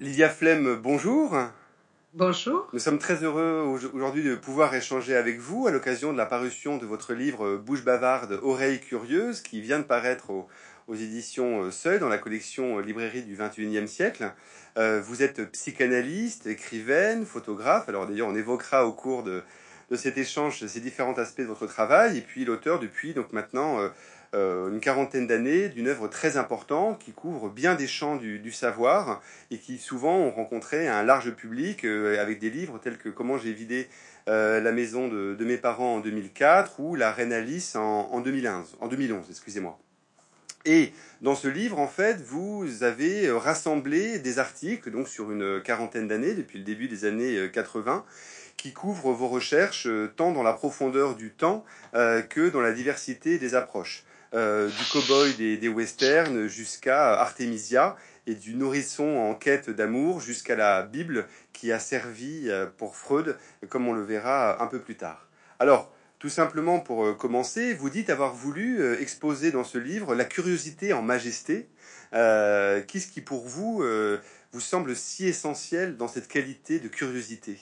Lydia Flem, bonjour. Bonjour. Nous sommes très heureux aujourd'hui de pouvoir échanger avec vous à l'occasion de la parution de votre livre Bouche bavarde, oreilles curieuses, qui vient de paraître aux, éditions Seuil dans la collection Librairie du XXIe siècle. Euh, vous êtes psychanalyste, écrivaine, photographe. Alors d'ailleurs, on évoquera au cours de, de cet échange ces différents aspects de votre travail. Et puis l'auteur depuis donc maintenant euh, euh, une quarantaine d'années d'une œuvre très importante qui couvre bien des champs du, savoir et qui souvent ont rencontré un large public euh, avec des livres tels que Comment j'ai vidé euh, la maison de, mes parents en 2004 ou La Reine Alice en, en 2011, en 2011 excusez-moi. Et dans ce livre, en fait, vous avez rassemblé des articles, donc sur une quarantaine d'années, depuis le début des années 80, qui couvrent vos recherches tant dans la profondeur du temps que dans la diversité des approches. Euh, du cow-boy des, des westerns jusqu'à Artemisia et du nourrisson en quête d'amour jusqu'à la Bible qui a servi euh, pour Freud, comme on le verra un peu plus tard. Alors, tout simplement pour euh, commencer, vous dites avoir voulu exposer dans ce livre la curiosité en majesté. Qu'est-ce qui pour vous vous semble si essentiel dans cette qualité de curiosité?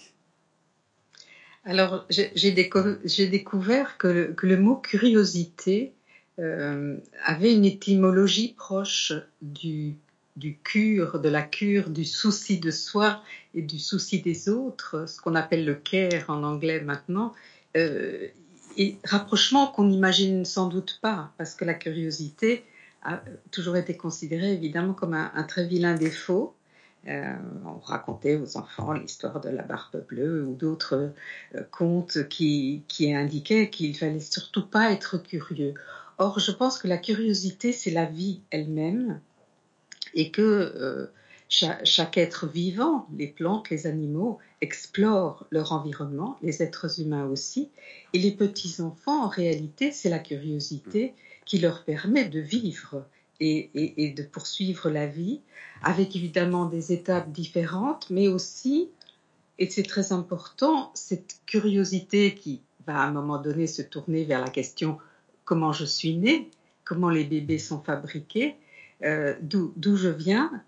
Alors, j'ai découvert que le mot curiosité euh, avait une étymologie proche du, du cure, de la cure, du souci de soi et du souci des autres, ce qu'on appelle le care en anglais maintenant, euh, et rapprochement qu'on n'imagine sans doute pas, parce que la curiosité a toujours été considérée évidemment comme un, très vilain défaut. Euh, on racontait aux enfants l'histoire de la barbe bleue ou d'autres euh, contes qui, qui indiquaient qu'il fallait surtout pas être curieux. Or, je pense que la curiosité, c'est la vie elle-même et que euh, chaque, être vivant, les plantes, les animaux, explorent leur environnement, les êtres humains aussi. Et les petits-enfants, en réalité, c'est la curiosité qui leur permet de vivre et, et, de poursuivre la vie, avec évidemment des étapes différentes, mais aussi, et c'est très important, cette curiosité qui va à un moment donné se tourner vers la question comment je suis née, comment les bébés sont fabriqués, euh, d'où je viens,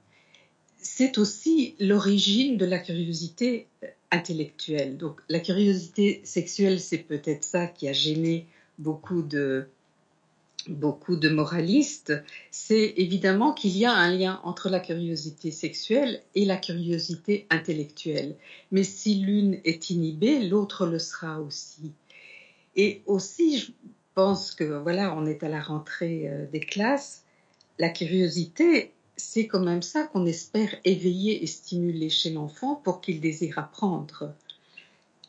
c'est aussi l'origine de la curiosité intellectuelle. Donc la curiosité sexuelle, c'est peut-être ça qui a gêné beaucoup de, beaucoup de moralistes, c'est évidemment qu'il y a un lien entre la curiosité sexuelle et la curiosité intellectuelle. Mais si l'une est inhibée, l'autre le sera aussi. Et aussi, pense que voilà, on est à la rentrée euh, des classes. La curiosité, c'est quand même ça qu'on espère éveiller et stimuler chez l'enfant pour qu'il désire apprendre.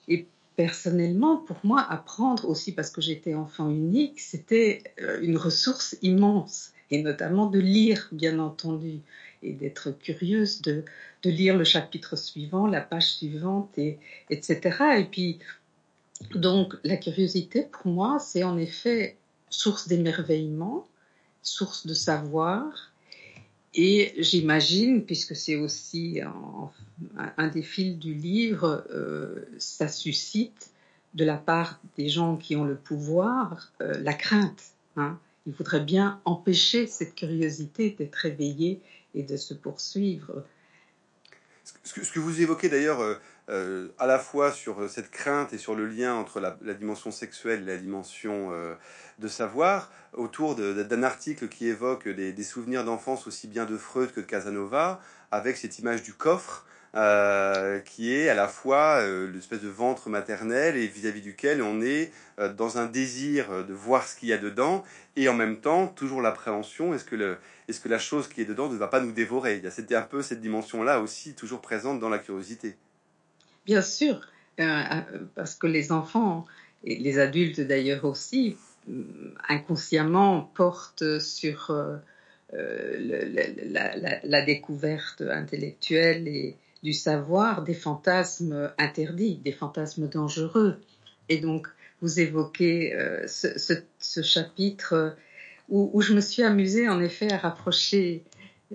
Et personnellement, pour moi, apprendre aussi parce que j'étais enfant unique, c'était euh, une ressource immense, et notamment de lire, bien entendu, et d'être curieuse de, de lire le chapitre suivant, la page suivante, et, etc. Et puis, donc la curiosité, pour moi, c'est en effet source d'émerveillement, source de savoir. Et j'imagine, puisque c'est aussi un, des fils du livre, euh, ça suscite de la part des gens qui ont le pouvoir euh, la crainte. Hein. Il faudrait bien empêcher cette curiosité d'être éveillée et de se poursuivre. Ce que, vous évoquez d'ailleurs euh, euh, à la fois sur euh, cette crainte et sur le lien entre la, dimension sexuelle et la dimension euh, de savoir, autour d'un article qui évoque des, souvenirs d'enfance aussi bien de Freud que de Casanova, avec cette image du coffre. qui est à la fois l'espèce de ventre maternel et vis-à-vis duquel on est dans un désir de voir ce qu'il y a dedans et en même temps toujours l'appréhension est-ce que, est-ce que la chose qui est dedans ne va pas nous dévorer? Il y a un peu cette dimension-là aussi toujours présente dans la curiosité. Bien sûr, euh, euh, parce que les enfants, et les adultes d'ailleurs aussi, euh, inconsciemment portent sur la, découverte intellectuelle et du savoir des fantasmes interdits, des fantasmes dangereux. Et donc, vous évoquez ce, chapitre où, je me suis amusée en effet à rapprocher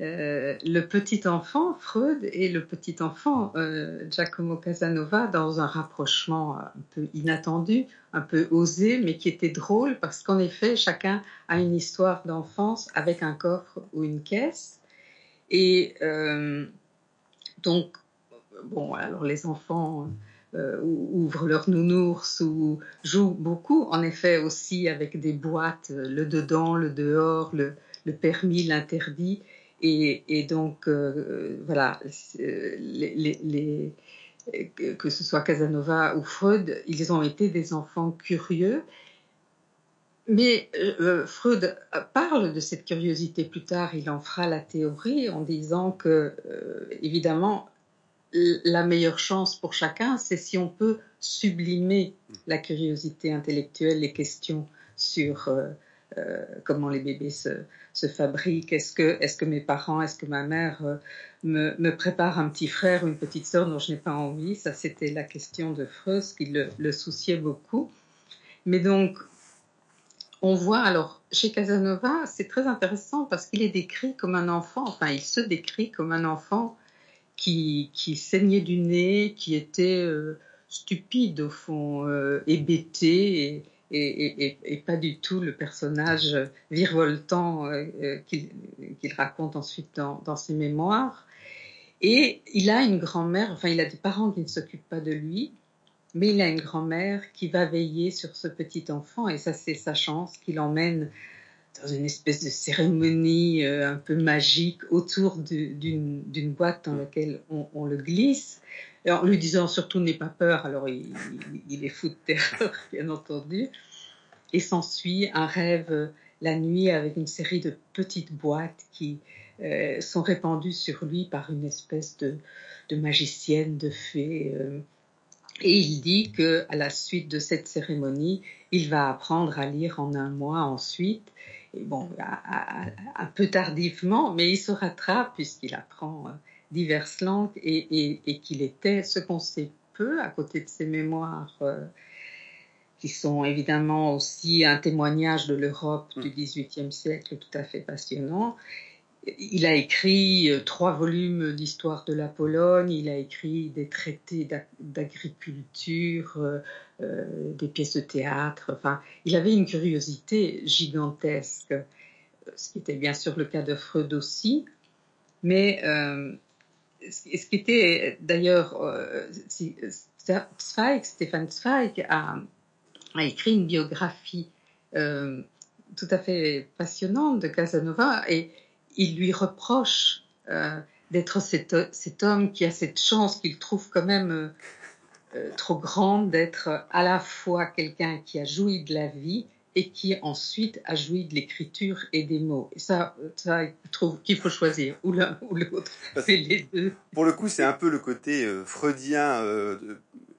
euh, le petit enfant Freud et le petit enfant euh, Giacomo Casanova dans un rapprochement un peu inattendu, un peu osé, mais qui était drôle parce qu'en effet, chacun a une histoire d'enfance avec un coffre ou une caisse. Et euh, Donc, bon, alors les enfants euh, ouvrent leur nounours ou jouent beaucoup, en effet aussi avec des boîtes, le dedans, le dehors, le, permis, l'interdit. Et, donc, euh, voilà, que ce soit Casanova ou Freud, ils ont été des enfants curieux. Mais euh, Freud parle de cette curiosité plus tard, il en fera la théorie en disant que, évidemment, la meilleure chance pour chacun, c'est si on peut sublimer la curiosité intellectuelle, les questions sur euh, euh, comment les bébés se, fabriquent, est-ce que, est que mes parents, est-ce que ma mère euh, me, me, prépare un petit frère ou une petite sœur dont je n'ai pas envie, ça c'était la question de Freud, qui le, le souciait beaucoup. Mais donc, on voit alors chez Casanova, c'est très intéressant parce qu'il est décrit comme un enfant, enfin il se décrit comme un enfant qui, saignait du nez, qui était euh, stupide au fond, hébété pas du tout le personnage virevoltant euh, qu'il raconte ensuite dans, ses mémoires. Et il a une grand-mère, enfin il a des parents qui ne s'occupent pas de lui, mais il a une grand-mère qui va veiller sur ce petit enfant et ça c'est sa chance qu'il emmène dans une espèce de cérémonie euh, un peu magique autour d'une boîte dans laquelle on, le glisse, en lui disant surtout n'aie pas peur, alors il, est fou de terreur, bien entendu, et s'ensuit un rêve euh, la nuit avec une série de petites boîtes qui euh, sont répandues sur lui par une espèce de, magicienne, de fée. et il dit que à la suite de cette cérémonie, il va apprendre à lire en un mois ensuite bon, un peu tardivement, mais il se rattrape puisqu'il apprend euh, diverses langues et, qu'il était, ce qu'on sait peu, à côté de ses mémoires, euh, qui sont évidemment aussi un témoignage de l'Europe du mm. XVIIIe siècle tout à fait passionnant. Il a écrit euh, trois volumes d'histoire de la Pologne, il a écrit des traités d'agriculture, euh, euh, des pièces de théâtre. Enfin, il avait une curiosité gigantesque, ce qui était bien sûr le cas de Freud aussi. Mais ce qui était d'ailleurs, Zweig, Stéphane Zweig a, a, écrit une biographie tout à fait passionnante de Casanova et il lui reproche euh, d'être cet, homme qui a cette chance qu'il trouve quand même euh, euh, trop grande d'être à la fois quelqu'un qui a joui de la vie et qui ensuite a joui de l'écriture et des mots. Et ça, ça il trouve qu'il faut choisir ou l'un ou l'autre. C'est les deux. Pour le coup, c'est un peu le côté freudien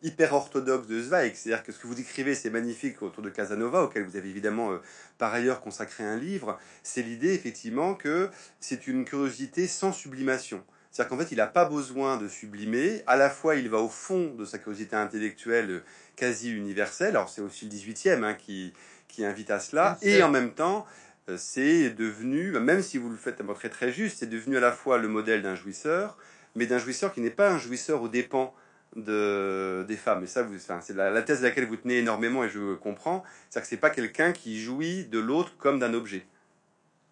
hyper orthodoxe de Zweig. C'est-à-dire que ce que vous décrivez, c'est magnifique autour de Casanova, auquel vous avez évidemment euh, par ailleurs consacré un livre. C'est l'idée effectivement que c'est une curiosité sans sublimation. C'est-à-dire qu'en fait, il n'a pas besoin de sublimer. À la fois, il va au fond de sa curiosité intellectuelle euh, quasi universelle. Alors, c'est aussi le 18e hein, qui, qui invite à cela. Et en même temps, euh, c'est devenu, même si vous le faites à montrer très juste, c'est devenu à la fois le modèle d'un jouisseur, mais d'un jouisseur qui n'est pas un jouisseur aux dépens de, des femmes. Et ça, c'est la, thèse à laquelle vous tenez énormément et je comprends. C'est-à-dire que c'est pas quelqu'un qui jouit de l'autre comme d'un objet.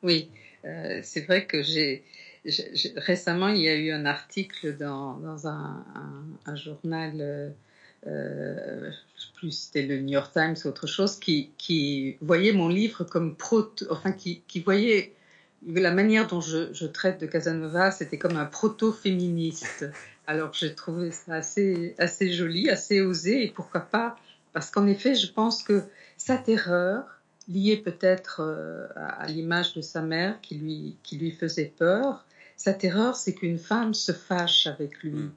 Oui, euh, c'est vrai que j'ai, récemment il y a eu un article dans, dans un, un, journal, euh, euh, plus c'était le New York Times ou autre chose, qui, qui voyait mon livre comme proto, enfin qui, qui voyait la manière dont je, je traite de Casanova, c'était comme un proto-féministe. Alors j'ai trouvé ça assez, assez joli, assez osé, et pourquoi pas? Parce qu'en effet, je pense que sa terreur, liée peut-être euh, à, l'image de sa mère qui lui, qui lui faisait peur, sa terreur, c'est qu'une femme se fâche avec lui. Mm.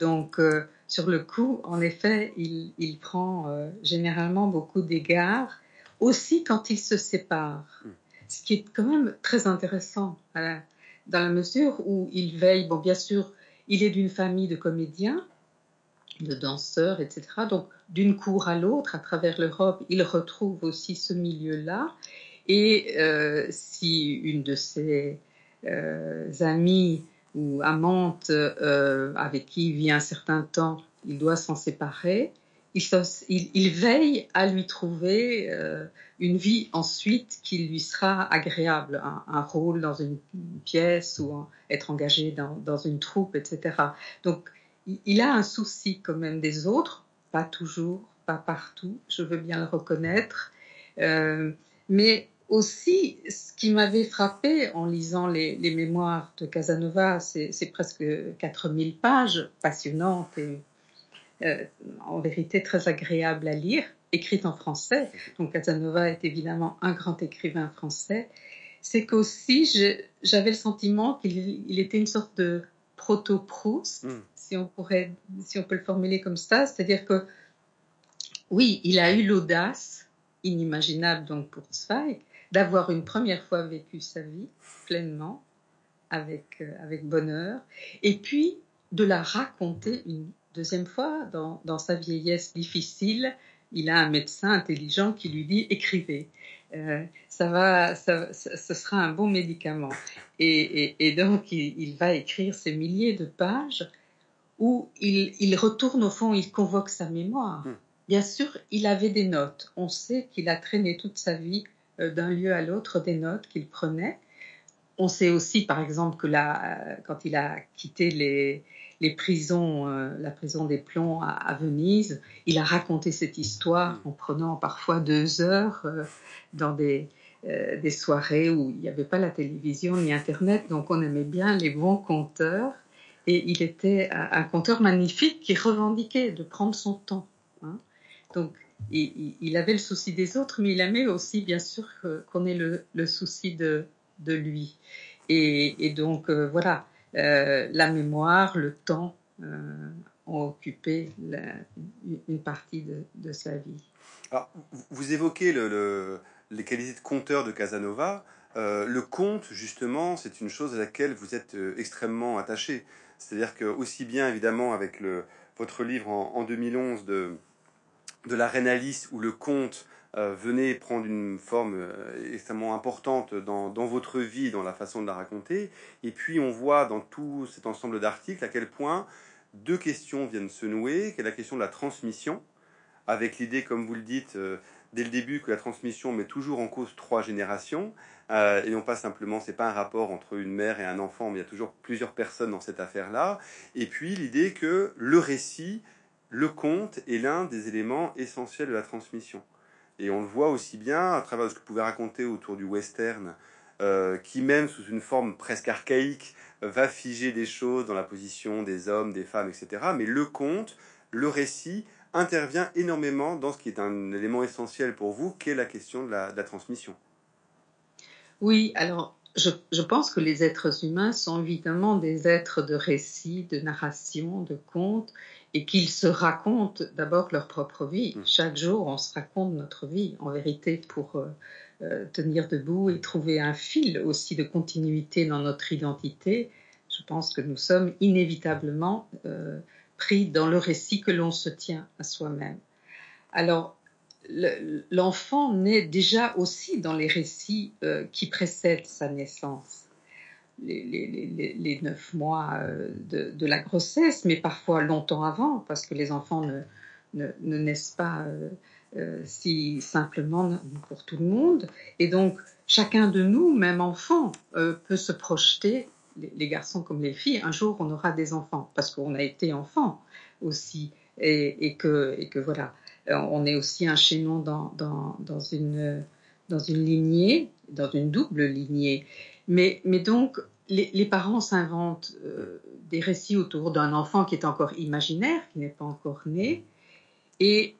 Donc, euh, sur le coup, en effet, il, il prend euh, généralement beaucoup d'égards, aussi quand il se sépare. Mm. Ce qui est quand même très intéressant, dans la mesure où il veille, bon, bien sûr, il est d'une famille de comédiens, de danseurs, etc. Donc, d'une cour à l'autre, à travers l'Europe, il retrouve aussi ce milieu-là. Et euh, si une de ses euh, amies ou amantes euh, avec qui il vit un certain temps, il doit s'en séparer, il, veille à lui trouver euh, une vie ensuite qui lui sera agréable, un, rôle dans une, pièce ou être engagé dans, une troupe, etc. Donc, il, a un souci quand même des autres, pas toujours, pas partout, je veux bien le reconnaître, euh, mais aussi, ce qui m'avait frappé en lisant les, mémoires de Casanova, c'est presque 4000 pages passionnantes et euh, en vérité très agréables à lire, écrites en français. Donc Casanova est évidemment un grand écrivain français. C'est qu'aussi, j'avais le sentiment qu'il était une sorte de proto-Proust, hmm. si on pourrait, si on peut le formuler comme ça. C'est-à-dire que, oui, il a eu l'audace, inimaginable donc pour Zweig, d'avoir une première fois vécu sa vie pleinement, avec, euh, avec bonheur, et puis de la raconter une deuxième fois dans, dans, sa vieillesse difficile. Il a un médecin intelligent qui lui dit écrivez. Euh, ça va, ça, ce sera un bon médicament. Et, et, donc il, il, va écrire ces milliers de pages où il, il, retourne au fond, il convoque sa mémoire. Hmm. Bien sûr, il avait des notes. On sait qu'il a traîné toute sa vie d'un lieu à l'autre des notes qu'il prenait. On sait aussi, par exemple, que là, euh, quand il a quitté les, les prisons, euh, la prison des plombs à, Venise, il a raconté cette histoire en prenant parfois deux heures dans des, des soirées où il n'y avait pas la télévision ni Internet, donc on aimait bien les bons conteurs. Et il était un conteur magnifique qui revendiquait de prendre son temps. Hein. Donc il, avait le souci des autres, mais il aimait aussi, bien sûr, qu'on ait le, souci de, lui. Et, donc, euh, voilà, euh, la mémoire, le temps euh, ont occupé une partie de, sa vie. Alors, vous évoquez les qualités de conteur de Casanova. le conte, justement, c'est une chose à laquelle vous êtes extrêmement attaché. C'est-à-dire que, aussi bien, évidemment, avec votre livre en, en 2011 de de la reine Alice où le conte euh, venait prendre une forme euh, extrêmement importante dans, votre vie, dans la façon de la raconter. Et puis on voit dans tout cet ensemble d'articles à quel point deux questions viennent se nouer, qui est la question de la transmission, avec l'idée, comme vous le dites, euh, dès le début, que la transmission met toujours en cause trois générations, et non pas simplement, c'est pas un rapport entre une mère et un enfant, mais il y a toujours plusieurs personnes dans cette affaire-là. Et puis l'idée que le récit le conte est l'un des éléments essentiels de la transmission. Et on le voit aussi bien à travers ce que vous pouvez raconter autour du western, euh, qui même sous une forme presque archaïque va figer des choses dans la position des hommes, des femmes, etc. Mais le conte, le récit, intervient énormément dans ce qui est un élément essentiel pour vous, qui est la question de la, transmission. Oui, alors je, je, pense que les êtres humains sont évidemment des êtres de récit, de narration, de contes, et qu'ils se racontent d'abord leur propre vie. Mm. Chaque jour, on se raconte notre vie, en vérité, pour euh, euh, tenir debout et trouver un fil aussi de continuité dans notre identité. Je pense que nous sommes inévitablement euh, pris dans le récit que l'on se tient à soi-même. Alors, l'enfant naît déjà aussi dans les récits qui précèdent sa naissance les, neuf mois euh, de, la grossesse, mais parfois longtemps avant, parce que les enfants ne, naissent pas euh, euh, si simplement pour tout le monde. Et donc, chacun de nous, même enfant, peut se projeter, les, garçons comme les filles, un jour on aura des enfants, parce qu'on a été enfant aussi, et, que, voilà, on est aussi un chaînon dans une lignée, dans une double lignée. Mais, mais donc, les, parents s'inventent euh, des récits autour d'un enfant qui est encore imaginaire, qui n'est pas encore né, et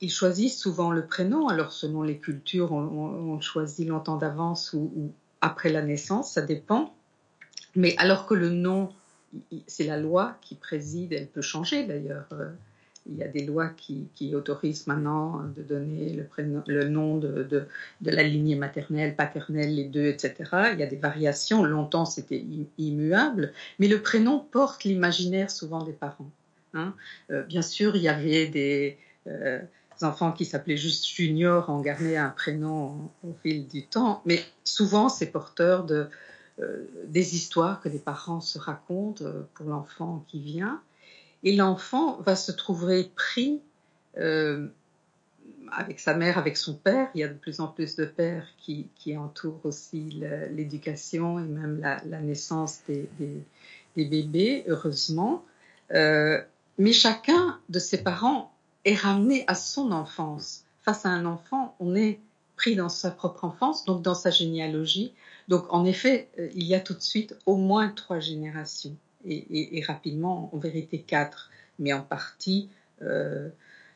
ils choisissent souvent le prénom. Alors selon les cultures, on, choisit longtemps d'avance ou, après la naissance, ça dépend. Mais alors que le nom, c'est la loi qui préside, elle peut changer d'ailleurs. Il y a des lois qui, autorisent maintenant de donner le, prénom, le nom de, de, la lignée maternelle, paternelle, les deux, etc. Il y a des variations. Longtemps, c'était immuable. Mais le prénom porte l'imaginaire souvent des parents. Hein. Euh, bien sûr, il y avait des euh, enfants qui s'appelaient juste Junior, on gardait un prénom au, fil du temps. Mais souvent, c'est porteur de, euh, des histoires que les parents se racontent pour l'enfant qui vient et l'enfant va se trouver pris avec sa mère, avec son père. Il y a de plus en plus de pères qui, qui entourent aussi l'éducation et même la, naissance des, des, bébés, heureusement. Euh, mais chacun de ses parents est ramené à son enfance. Face à un enfant, on est pris dans sa propre enfance, donc dans sa généalogie. Donc en effet, euh, il y a tout de suite au moins trois générations, et, rapidement, en vérité quatre, mais en partie euh,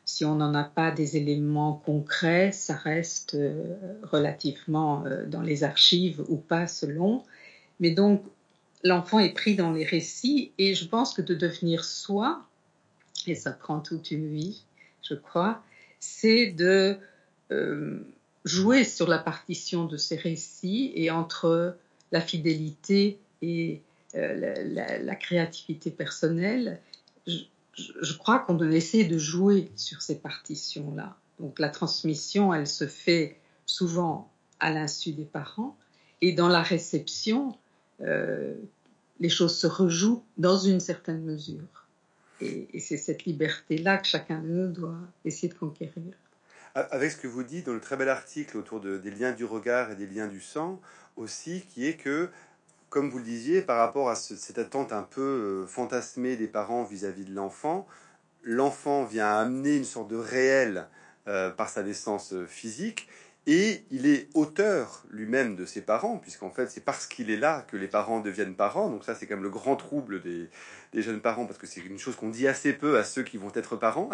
si on n'en a pas des éléments concrets, ça reste euh, relativement euh, dans les archives ou pas selon. Mais donc, l'enfant est pris dans les récits et je pense que de devenir soi, et ça prend toute une vie, je crois, c'est de jouer sur la partition de ces récits et entre la fidélité et la, créativité personnelle, je crois qu'on doit essayer de jouer sur ces partitions-là. Donc la transmission, elle se fait souvent à l'insu des parents, et dans la réception, euh, les choses se rejouent dans une certaine mesure. Et, c'est cette liberté-là que chacun de nous doit essayer de conquérir. Avec ce que vous dites dans le très bel article autour de, des liens du regard et des liens du sang, aussi, qui est que comme vous le disiez, par rapport à cette attente un peu euh, fantasmée des parents vis-à-vis de l'enfant, l'enfant vient amener une sorte de réel euh, par sa naissance euh, physique, et il est auteur lui-même de ses parents, puisqu'en fait c'est parce qu'il est là que les parents deviennent parents. Donc ça c'est quand même le grand trouble des, jeunes parents, parce que c'est une chose qu'on dit assez peu à ceux qui vont être parents.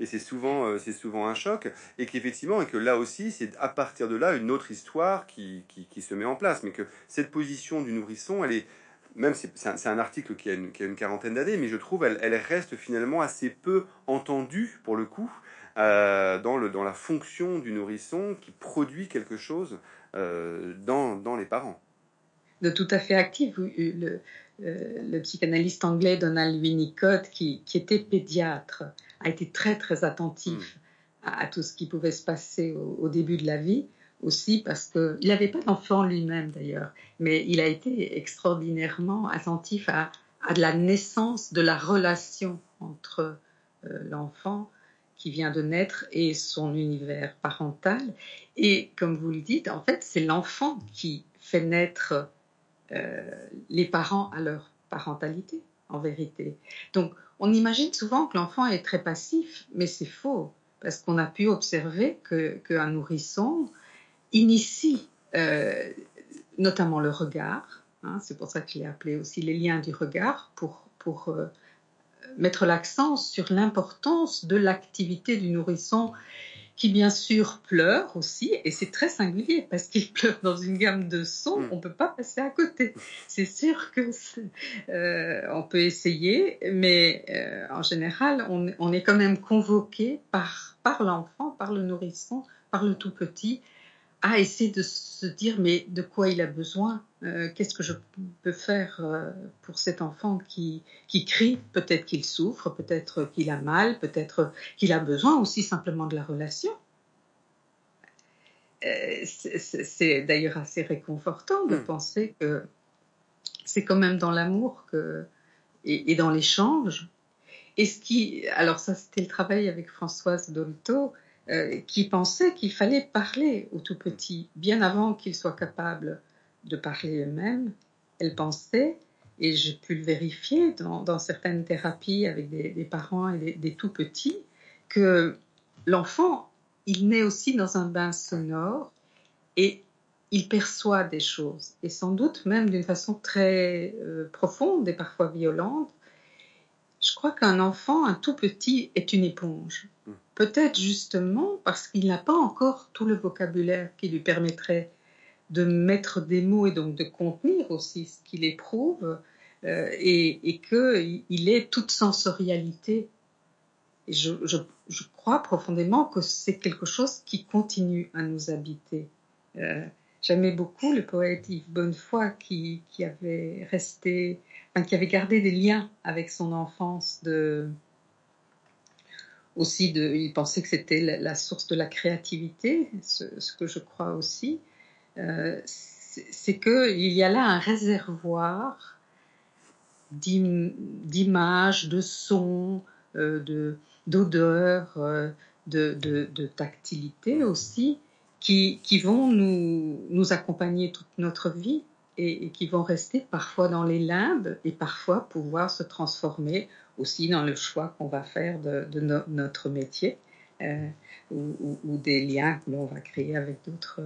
et c'est souvent, euh, c'est souvent un choc. Et qu'effectivement, et que là aussi, c'est à partir de là une autre histoire qui, qui, se met en place. Mais que cette position du nourrisson, elle est, même c'est un, un, article qui a une, qui a une quarantaine d'années, mais je trouve elle, elle reste finalement assez peu entendue pour le coup euh, dans, le, dans la fonction du nourrisson qui produit quelque chose euh, dans, dans, les parents. De tout à fait actif. Le, euh, le psychanalyste anglais Donald Winnicott, qui, qui, était pédiatre, a été très très attentif hmm. à, tout ce qui pouvait se passer au, début de la vie, aussi parce qu'il n'avait pas d'enfant lui-même d'ailleurs, mais il a été extraordinairement attentif à, la naissance de la relation entre l'enfant qui vient de naître et son univers parental. Et comme vous le dites, en fait, c'est l'enfant qui fait naître euh, les parents à leur parentalité, en vérité. Donc, on imagine souvent que l'enfant est très passif, mais c'est faux, parce qu'on a pu observer qu'un nourrisson initie euh, notamment le regard. Hein, c'est pour ça que je l'ai appelé aussi les liens du regard, pour, pour euh, mettre l'accent sur l'importance de l'activité du nourrisson qui bien sûr pleure aussi, et c'est très singulier parce qu'il pleure dans une gamme de sons, mm. on ne peut pas passer à côté. C'est sûr que euh, on peut essayer, mais euh, en général, on, on, est quand même convoqué par, par l'enfant, par le nourrisson, par le tout petit, à essayer de se dire mais de quoi il a besoin, euh, qu'est-ce que je peux faire euh, pour cet enfant qui, qui crie, peut-être qu'il souffre, peut-être qu'il a mal, peut-être qu'il a besoin aussi simplement de la relation. Euh, c'est d'ailleurs assez réconfortant de hmm. penser que c'est quand même dans l'amour que et, et dans l'échange. Et ce qui, alors ça c'était le travail avec Françoise Dolto, euh, qui pensait qu'il fallait parler aux tout petits bien avant qu'ils soient capables de parler eux-mêmes. Elle pensait, et j'ai pu le vérifier dans, certaines thérapies avec des, parents et des, tout petits, que l'enfant, il naît aussi dans un bain sonore et il perçoit des choses, et sans doute même d'une façon très euh, profonde et parfois violente. Je crois qu'un enfant, un tout petit, est une éponge. Peut-être justement parce qu'il n'a pas encore tout le vocabulaire qui lui permettrait de mettre des mots et donc de contenir aussi ce qu'il éprouve euh, et, qu'il est toute sensorialité. Et je, crois profondément que c'est quelque chose qui continue à nous habiter. Euh, J'aimais beaucoup le poète Yves Bonnefoy qui, qui avait resté, qui avait gardé des liens avec son enfance de, aussi de, il pensait que c'était la, source de la créativité, ce, que je crois aussi, euh, c'est qu'il y a là un réservoir d'images, de sons, euh, de, d'odeur, de, de, tactilité aussi, qui, qui vont nous, nous accompagner toute notre vie et, qui vont rester parfois dans les limbes et parfois pouvoir se transformer aussi dans le choix qu'on va faire de, notre métier euh, ou, des liens que l'on va créer avec d'autres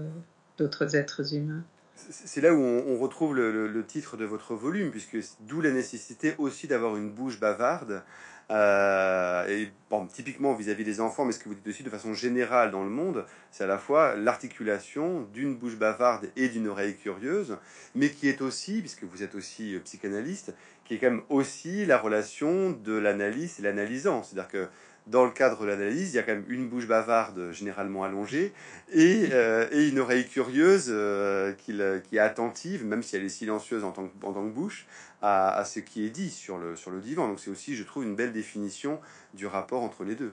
d'autres êtres humains. C'est là où on, retrouve le, le, titre de votre volume, puisque d'où la nécessité aussi d'avoir une bouche bavarde, euh, et bon, typiquement vis-à-vis des enfants, mais ce que vous dites aussi de façon générale dans le monde, c'est à la fois l'articulation d'une bouche bavarde et d'une oreille curieuse, mais qui est aussi, puisque vous êtes aussi euh, psychanalyste, qui est quand même aussi la relation de l'analyste et l'analysant. C'est-à-dire que dans le cadre de l'analyse, il y a quand même une bouche bavarde généralement allongée et, euh, et une oreille curieuse euh, qui, qui, est attentive, même si elle est silencieuse en tant que, en tant que bouche, à, à, ce qui est dit sur le, sur le divan. Donc c'est aussi, je trouve, une belle définition du rapport entre les deux.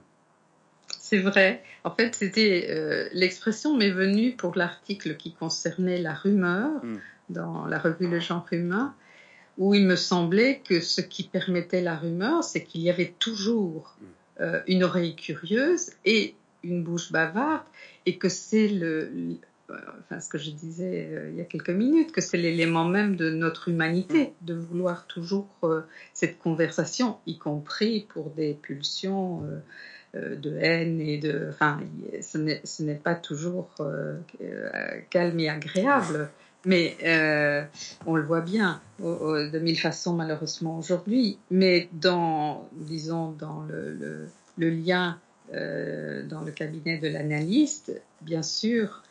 C'est vrai. En fait, c'était euh, l'expression m'est venue pour l'article qui concernait la rumeur hmm. dans la revue Le Genre Humain, où il me semblait que ce qui permettait la rumeur, c'est qu'il y avait toujours hmm. Euh, une oreille curieuse et une bouche bavarde, et que c'est le, enfin ce que je disais euh, il y a quelques minutes, que c'est l'élément même de notre humanité, mm. de vouloir toujours euh, cette conversation, y compris pour des pulsions de haine et de, enfin, ce n'est pas toujours calme et agréable. Mais on le voit bien de mille façons malheureusement aujourd'hui. Mais dans, disons, dans le, lien euh, dans le cabinet de l'analyste, bien sûr,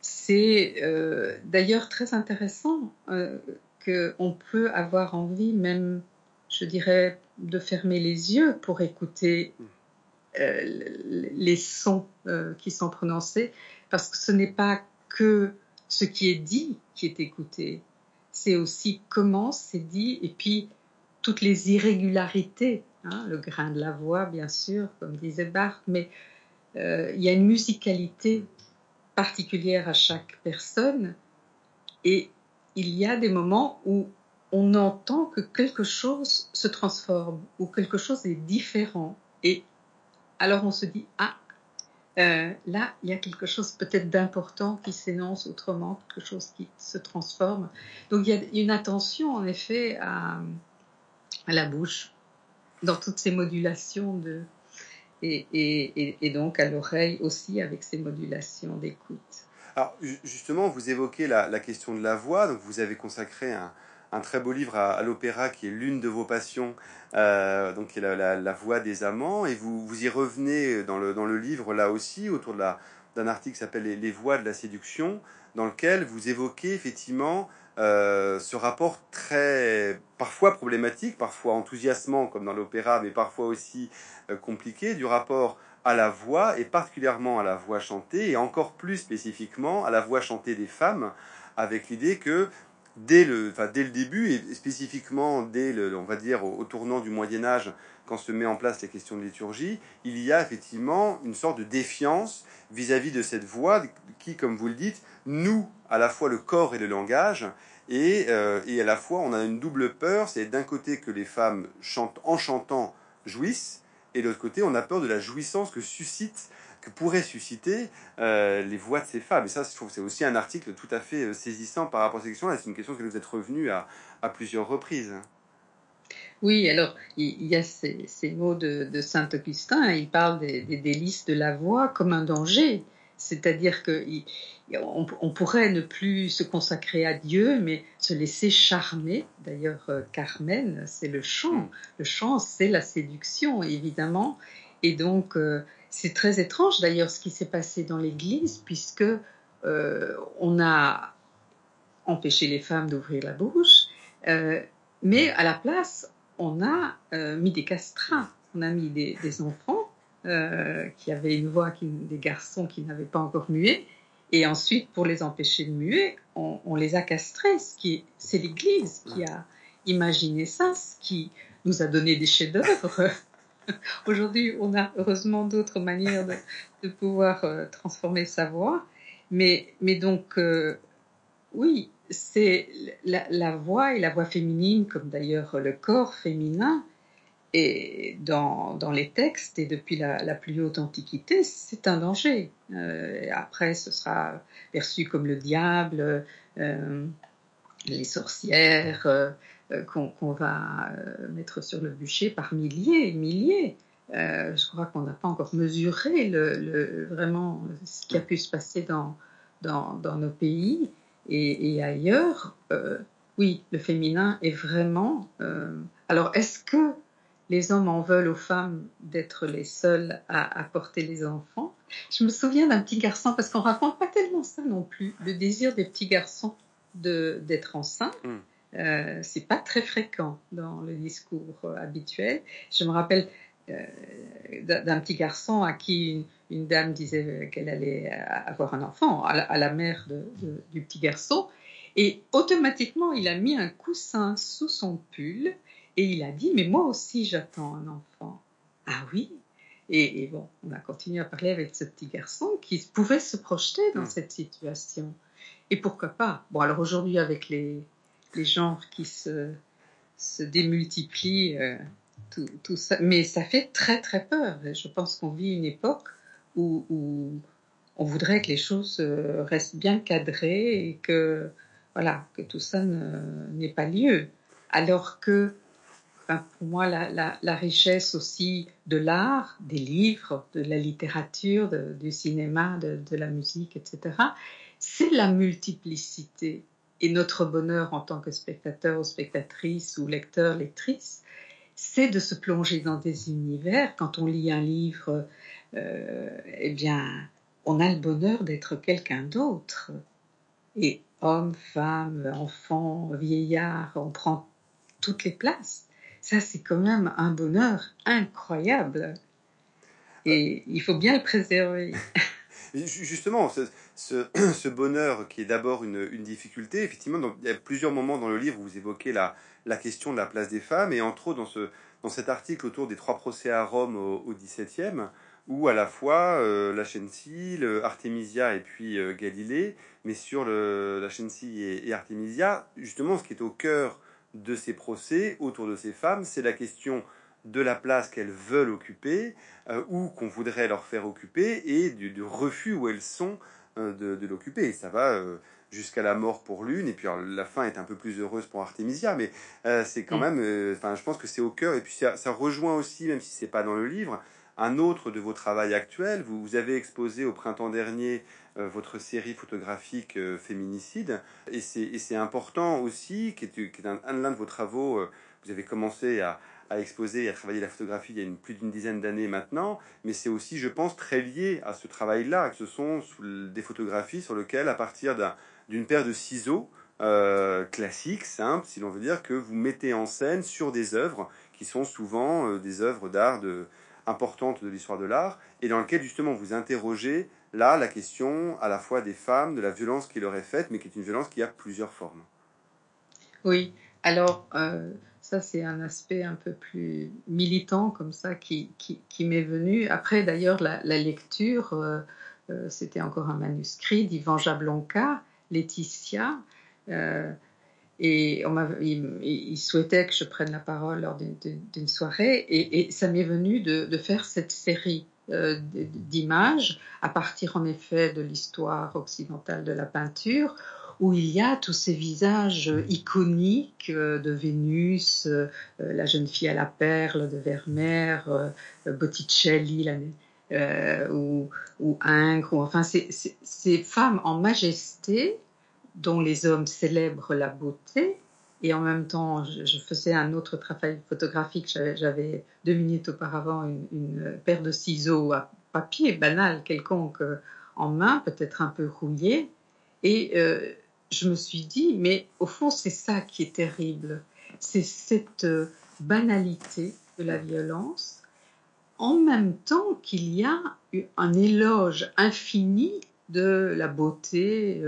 c'est euh, d'ailleurs très intéressant euh, qu'on peut avoir envie même, je dirais, de fermer les yeux pour écouter les sons qui sont prononcés, parce que ce n'est pas que ce qui est dit qui est écouté, c'est aussi comment c'est dit et puis toutes les irrégularités, hein, le grain de la voix bien sûr, comme disait Barthes, mais euh, il y a une musicalité particulière à chaque personne et il y a des moments où on entend que quelque chose se transforme ou quelque chose est différent et alors on se dit ah euh, là, il y a quelque chose peut-être d'important qui s'énonce autrement, quelque chose qui se transforme. Donc il y a une attention en effet à, la bouche, dans toutes ces modulations de, et, donc à l'oreille aussi avec ces modulations d'écoute. Alors justement, vous évoquez la, la, question de la voix, donc vous avez consacré un, un très beau livre à, l'opéra qui est l'une de vos passions, euh, donc qui est la, voix des amants, et vous, vous y revenez dans le, livre là aussi autour d'un article qui s'appelle les, voix de la séduction, dans lequel vous évoquez effectivement euh, ce rapport très parfois problématique, parfois enthousiasmant comme dans l'opéra, mais parfois aussi euh, compliqué, du rapport à la voix et particulièrement à la voix chantée et encore plus spécifiquement à la voix chantée des femmes, avec l'idée que dès le, enfin, dès le début et spécifiquement dès le, on va dire au, tournant du Moyen Âge, quand se met en place les questions de liturgie, il y a effectivement une sorte de défiance vis-à-vis de cette voix qui, comme vous le dites, noue à la fois le corps et le langage. Et, euh, et à la fois, on a une double peur, c'est d'un côté que les femmes chantent en chantant jouissent, et de l'autre côté, on a peur de la jouissance que suscite que pourraient susciter euh, les voix de ces femmes. Et ça, je trouve c'est aussi un article tout à fait euh, saisissant par rapport à cette question-là. C'est une question que vous êtes revenu à, à plusieurs reprises. Oui, alors il y a ces, ces mots de, de Saint Augustin, il parle des, des, délices de la voix comme un danger. C'est-à-dire que on, on, pourrait ne plus se consacrer à Dieu, mais se laisser charmer. D'ailleurs, euh, Carmen, c'est le chant. Mm. Le chant, c'est la séduction, évidemment. Et donc, c'est très étrange d'ailleurs ce qui s'est passé dans l'Église, puisque euh, on a empêché les femmes d'ouvrir la bouche, euh, mais à la place, on a euh, mis des castrats, on a mis des, enfants qui avaient une voix, des garçons qui n'avaient pas encore mué, et ensuite, pour les empêcher de muer, on, on les a castrés. Ce qui c'est l'Église qui a imaginé ça, ce qui nous a donné des chefs-d'œuvre. Aujourd'hui, on a heureusement d'autres manières de, pouvoir euh, transformer sa voix. Mais, mais donc, euh, oui, c'est la, voix et la voix féminine, comme d'ailleurs le corps féminin, et dans, les textes, et depuis la, la plus haute antiquité, c'est un danger. Euh, après, ce sera perçu comme le diable, euh, les sorcières, euh, qu'on va mettre sur le bûcher par milliers et milliers. je crois qu'on n'a pas encore mesuré le, le, vraiment ce qui a pu se passer dans, dans, dans nos pays et, et ailleurs. oui, le féminin est vraiment. alors, est-ce que les hommes en veulent aux femmes d'être les seuls à, apporter les enfants? Je me souviens d'un petit garçon, parce qu'on raconte pas tellement ça non plus, le désir des petits garçons d'être. Mm. Euh, c'est pas très fréquent dans le discours euh, habituel. Je me rappelle euh, d'un petit garçon à qui une, dame disait qu'elle allait avoir un enfant, à la, mère du petit garçon, et automatiquement il a mis un coussin sous son pull et il a dit, mais moi aussi j'attends un enfant. Ah oui et, bon, on a continué à parler avec ce petit garçon qui pouvait se projeter dans hmm. cette situation. Et pourquoi pas? Bon, alors aujourd'hui, avec les, les genres qui se, se démultiplient, euh, tout, tout, ça, mais ça fait très très peur. Je pense qu'on vit une époque où, où, on voudrait que les choses euh, restent bien cadrées et que voilà que tout ça n'ait pas lieu. Alors que pour moi, la, richesse aussi de l'art, des livres, de la littérature, du cinéma, de, la musique, etc., c'est la multiplicité. Et notre bonheur en tant que spectateur ou spectatrice ou lecteur, lectrice, c'est de se plonger dans des univers. Quand on lit un livre, euh, eh bien, on a le bonheur d'être quelqu'un d'autre. Et homme, femme, enfant, vieillard, on prend toutes les places. Ça, c'est quand même un bonheur incroyable. Et il faut bien le préserver. Justement, ce, bonheur qui est d'abord une, difficulté, effectivement, il y a plusieurs moments dans le livre où vous évoquez la, question de la place des femmes, et entre autres dans, ce, dans cet article autour des trois procès à Rome au, XVIIe, où à la fois euh, la Chensi, Artemisia et puis euh, Galilée, mais sur la Chensi et, et, Artemisia, justement, ce qui est au cœur de ces procès autour de ces femmes, c'est la question de la place qu'elles veulent occuper euh, ou qu'on voudrait leur faire occuper et du, refus où elles sont euh, de, l'occuper. Ça va euh, jusqu'à la mort pour l'une et puis la fin est un peu plus heureuse pour Artemisia, mais c'est quand mm. même, enfin je pense que c'est au cœur et puis ça, ça rejoint aussi, même si c'est pas dans le livre, un autre de vos travaux actuels. Vous, vous avez exposé au printemps dernier euh, votre série photographique euh, Féminicide. Et c'est important aussi, qui est, qui est un, de vos travaux, euh, vous avez commencé à, à, exposer et à travailler la photographie il y a plus d'une dizaine d'années maintenant, mais c'est aussi, je pense, très lié à ce travail-là. Ce sont des photographies sur lesquelles, à partir d'une paire de ciseaux, euh, classiques, simples, si l'on veut dire, que vous mettez en scène sur des œuvres qui sont souvent des œuvres d'art importantes de l'histoire de l'art, et dans lequel justement vous interrogez là la question à la fois des femmes, de la violence qui leur est faite, mais qui est une violence qui a plusieurs formes. Oui, alors euh, ça c'est un aspect un peu plus militant comme ça qui, m'est venu. Après d'ailleurs la, lecture, euh, euh, c'était encore un manuscrit d'Ivan Jablonka, Laetitia. et on il, souhaitait que je prenne la parole lors d'une soirée, et, ça m'est venu de, faire cette série euh, d'images à partir en effet de l'histoire occidentale de la peinture où il y a tous ces visages iconiques euh, de Vénus, euh, la jeune fille à la perle de Vermeer, Botticelli ou, ou Ingres, ou enfin ces, femmes en majesté dont les hommes célèbrent la beauté et en même temps, je, faisais un autre travail photographique. J'avais deux minutes auparavant une, paire de ciseaux à papier banal quelconque euh, en main, peut-être un peu rouillé. Et euh, je me suis dit, mais au fond, c'est ça qui est terrible. C'est cette euh, banalité de la violence, en même temps qu'il y a un éloge infini de la beauté,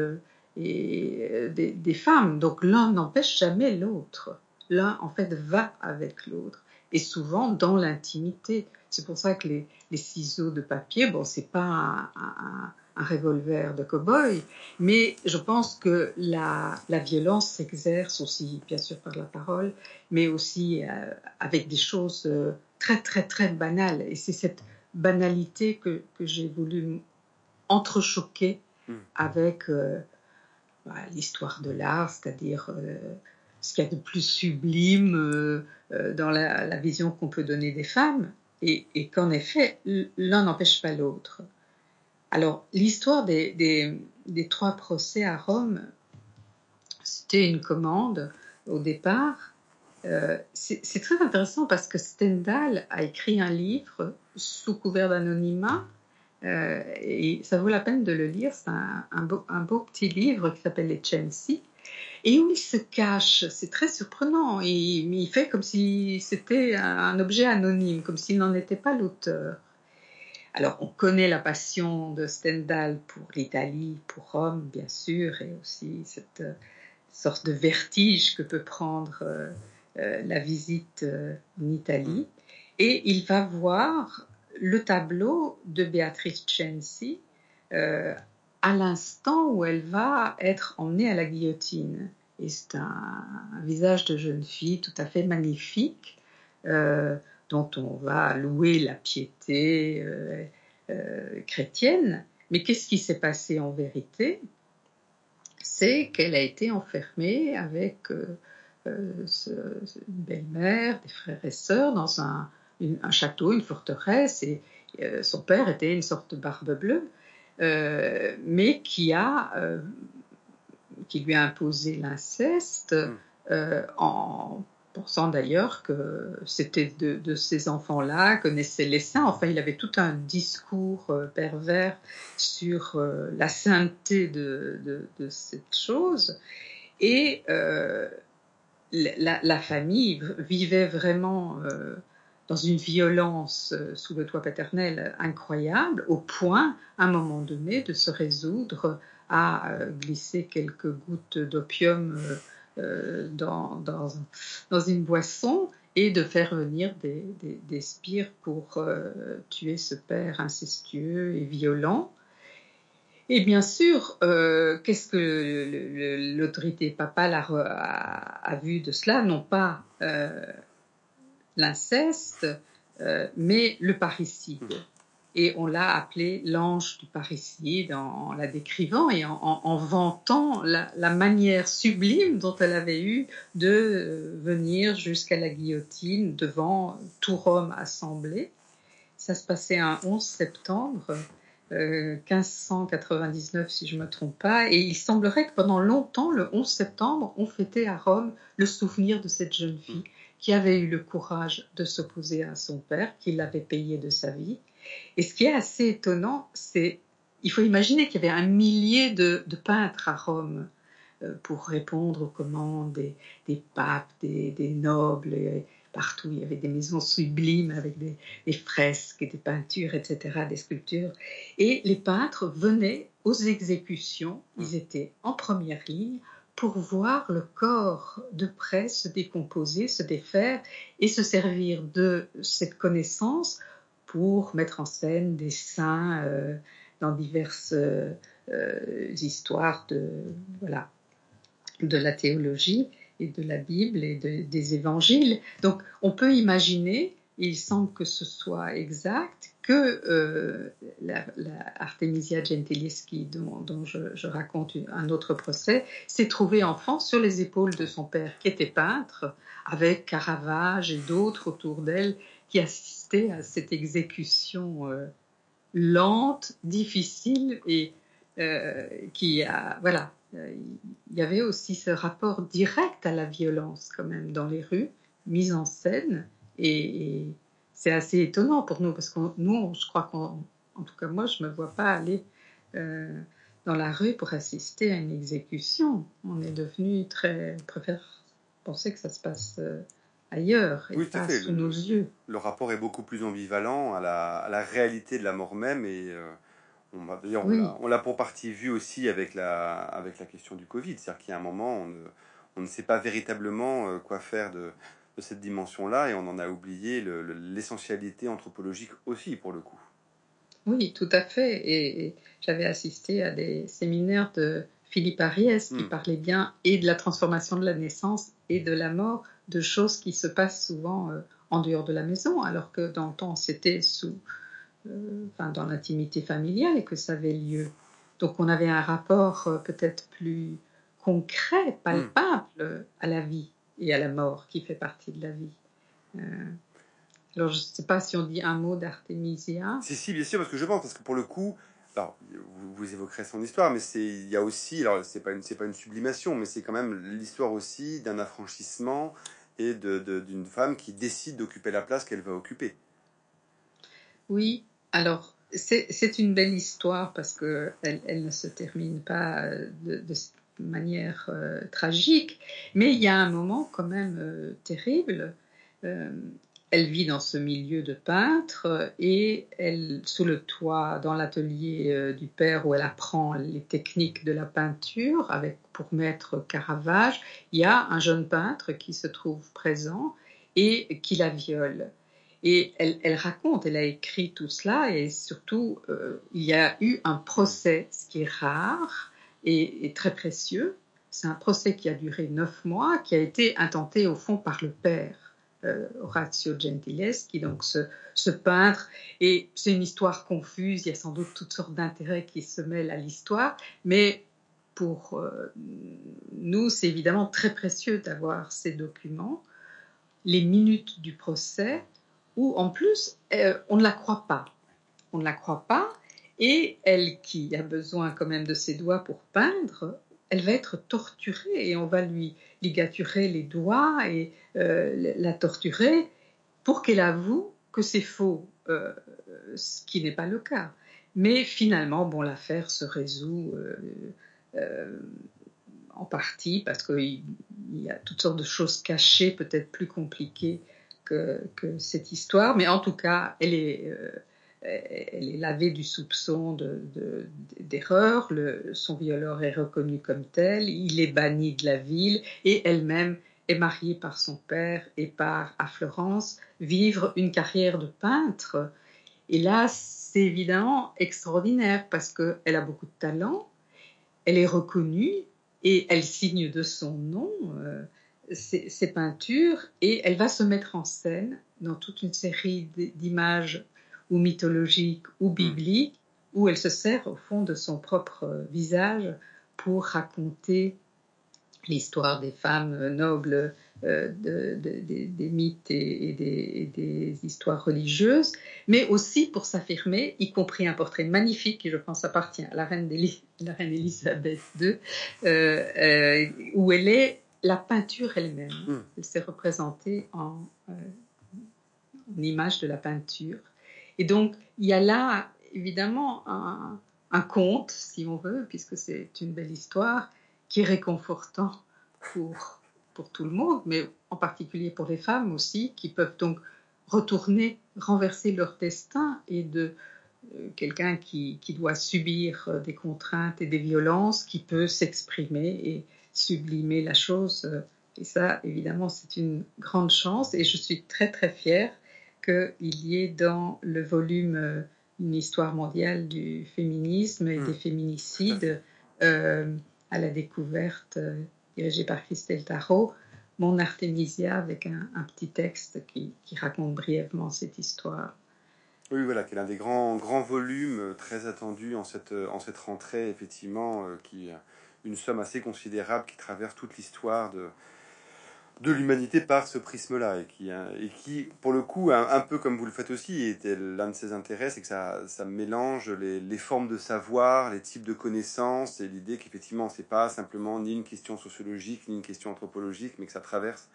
et euh, des, femmes. Donc l'un n'empêche jamais l'autre. L'un, en fait, va avec l'autre. Et souvent dans l'intimité. C'est pour ça que les, ciseaux de papier, bon, c'est pas un revolver de cow-boy, mais je pense que la, la violence s'exerce aussi, bien sûr, par la parole, mais aussi euh, avec des choses euh, très, très, très banales. Et c'est cette banalité que, que j'ai voulu entrechoquer mm. avec euh, bah, l'histoire de l'art, c'est-à-dire ce qu'il y a de plus sublime dans la, la vision qu'on peut donner des femmes, et, et qu'en effet, l'un n'empêche pas l'autre. Alors, l'histoire des, trois procès à Rome, c'était une commande au départ. Euh, c'est très intéressant parce que Stendhal a écrit un livre sous couvert d'anonymat euh, et ça vaut la peine de le lire. C'est un, beau, petit livre qui s'appelle Les Censi et où il se cache. C'est très surprenant. Il fait comme si c'était un objet anonyme, comme s'il n'en était pas l'auteur. Alors, on connaît la passion de Stendhal pour l'Italie, pour Rome, bien sûr, et aussi cette euh, sorte de vertige que peut prendre euh, euh, la visite en Italie. Et il va voir le tableau de Beatrice Censi à l'instant où elle va être emmenée à la guillotine. Et c'est un, visage de jeune fille tout à fait magnifique dont on va louer la piété euh, euh, chrétienne. Mais qu'est-ce qui s'est passé en vérité? C'est qu'elle a été enfermée avec euh, une belle-mère, des frères et sœurs dans un, château, une forteresse, et son père était une sorte de barbe bleue, mais qui a qui lui a imposé l'inceste hmm. en pensant d'ailleurs que c'était de, ces enfants-là que naissaient les saints. Enfin, il avait tout un discours euh, pervers sur euh, la sainteté de, cette chose. Et euh, la, famille vivait vraiment dans une violence sous le toit paternel incroyable, au point, à un moment donné, de se résoudre à glisser quelques gouttes d'opium dans, dans, dans, une boisson et de faire venir des, des, des spires pour euh, tuer ce père incestueux et violent. Et bien sûr, euh, qu'est-ce que l'autorité papale a, a, a, vu de cela? Non pas euh, l'inceste, euh, mais le parricide et on l'a appelé l'ange du parricide en, la décrivant et en, vantant la, manière sublime dont elle avait eu de euh, venir jusqu'à la guillotine devant tout Rome assemblé. Ça se passait un 11 septembre 1599 euh, si je me trompe pas, et il semblerait que pendant longtemps, le 11 septembre, on fêtait à Rome le souvenir de cette jeune fille qui avait eu le courage de s'opposer à son père, qui l'avait payé de sa vie, et ce qui est assez étonnant, c'est il faut imaginer qu'il y avait un millier de, peintres à Rome euh, pour répondre aux commandes des, papes, des, nobles. partout, il y avait des maisons sublimes avec des, fresques, des peintures, etc., des sculptures. Et les peintres venaient aux exécutions, ils étaient en première ligne pour voir le corps de près se décomposer, se défaire et se servir de cette connaissance pour mettre en scène des saints euh, dans diverses euh, euh, histoires de, voilà, de la théologie et de la Bible et des évangiles. Donc on peut imaginer, il semble que ce soit exact, que Artemisia Gentileschi, dont, je, raconte un autre procès, s'est trouvée enfant sur les épaules de son père, qui était peintre, avec Caravage et d'autres autour d'elle qui assistait à cette exécution euh, lente, difficile et euh, qui a voilà euh, il y avait aussi ce rapport direct à la violence quand même dans les rues mise en scène et, c'est assez étonnant pour nous parce que nous je crois qu'en en tout cas moi je me vois pas aller dans la rue pour assister à une exécution. On est devenu très préfère penser que ça se passe ailleurs et pas sous nos yeux. Le rapport est beaucoup plus ambivalent à la, réalité de la mort même et euh, on, l'a pour partie vu aussi avec la, avec la question du Covid. C'est-à-dire qu'il y a un moment, on ne, on ne sait pas véritablement euh, quoi faire de, de cette dimension-là et on en a oublié l'essentialité anthropologique aussi pour le coup. Oui, tout à fait. Et, j'avais assisté à des séminaires de Philippe Ariès qui hmm. parlait bien et de la transformation de la naissance et de la mort, de choses qui se passent souvent euh, en dehors de la maison, alors que dans le temps c'était sous, euh, enfin, dans l'intimité familiale et que ça avait lieu. Donc on avait un rapport euh, peut-être plus concret, palpable à la vie et à la mort qui fait partie de la vie. Alors, je ne sais pas si on dit un mot d'Artemisia. Si, si, bien sûr, parce que je pense, parce que pour le coup, alors, vous, vous évoquerez son histoire, mais c'est, il y a aussi, alors, c'est pas une, c'est pas une sublimation, mais c'est quand même l'histoire aussi d'un affranchissement et d'une femme qui décide d'occuper la place qu'elle va occuper. Oui, alors, c'est, une belle histoire parce que elle, ne se termine pas de, de manière euh, tragique, mais il y a un moment quand même euh, terrible. Euh, elle vit dans ce milieu de peintre et elle, sous le toit, dans l'atelier euh, du père où elle apprend les techniques de la peinture avec pour maître Caravage, il y a un jeune peintre qui se trouve présent et qui la viole. Et elle, raconte, elle a écrit tout cela et surtout euh, il y a eu un procès, ce qui est rare et très précieux. C'est un procès qui a duré neuf mois, qui a été intenté au fond par le père. Euh, Horatio Gentiles, qui donc ce, peintre, et c'est une histoire confuse, il y a sans doute toutes sortes d'intérêts qui se mêlent à l'histoire, mais pour euh, nous, c'est évidemment très précieux d'avoir ces documents, les minutes du procès, où en plus, euh, on ne la croit pas. On ne la croit pas, et elle qui a besoin quand même de ses doigts pour peindre, elle va être torturée et on va lui ligaturer les doigts et euh, la torturer pour qu'elle avoue que c'est faux, euh, ce qui n'est pas le cas. Mais finalement, bon, l'affaire se résout euh, en partie parce qu'il y a toutes sortes de choses cachées, peut-être plus compliquées que, que, cette histoire. Mais en tout cas, elle est elle est lavée du soupçon d'erreur, son violeur est reconnu comme tel, il est banni de la ville et elle-même est mariée par son père et part à Florence vivre une carrière de peintre. Et là, c'est évidemment extraordinaire parce qu'elle a beaucoup de talent, elle est reconnue et elle signe de son nom euh, ses peintures et elle va se mettre en scène dans toute une série d'images ou mythologique ou hmm. biblique, où elle se sert au fond de son propre visage pour raconter l'histoire des femmes nobles euh, des mythes et, des, histoires religieuses, mais aussi pour s'affirmer, y compris un portrait magnifique qui, je pense, appartient à la reine, la reine Elisabeth II, euh, euh, où elle est la peinture elle-même. Hmm. Elle s'est représentée en, en image de la peinture. Et donc, il y a là, évidemment, un, conte, si on veut, puisque c'est une belle histoire, qui est réconfortant pour, pour tout le monde, mais en particulier pour les femmes aussi, qui peuvent donc retourner, renverser leur destin et de euh, quelqu'un qui, qui, doit subir euh, des contraintes et des violences, qui peut s'exprimer et sublimer la chose. Et ça, évidemment, c'est une grande chance et je suis très très fière qu'il y ait dans le volume euh, une histoire mondiale du féminisme et des hmm. féminicides euh, à la découverte euh, dirigée par Christelle Tarot, mon Artemisia avec un, petit texte qui, raconte brièvement cette histoire. Oui, voilà, qui est l'un des grands, grands volumes très attendus en cette, en cette rentrée, effectivement, qui une somme assez considérable qui traverse toute l'histoire de, de l'humanité par ce prisme-là et qui, hein, et qui, pour le coup, un, peu comme vous le faites aussi, était l'un de ses intérêts, c'est que ça, ça mélange les, les, formes de savoir, les types de connaissances et l'idée qu'effectivement, c'est pas simplement ni une question sociologique ni une question anthropologique, mais que ça traverse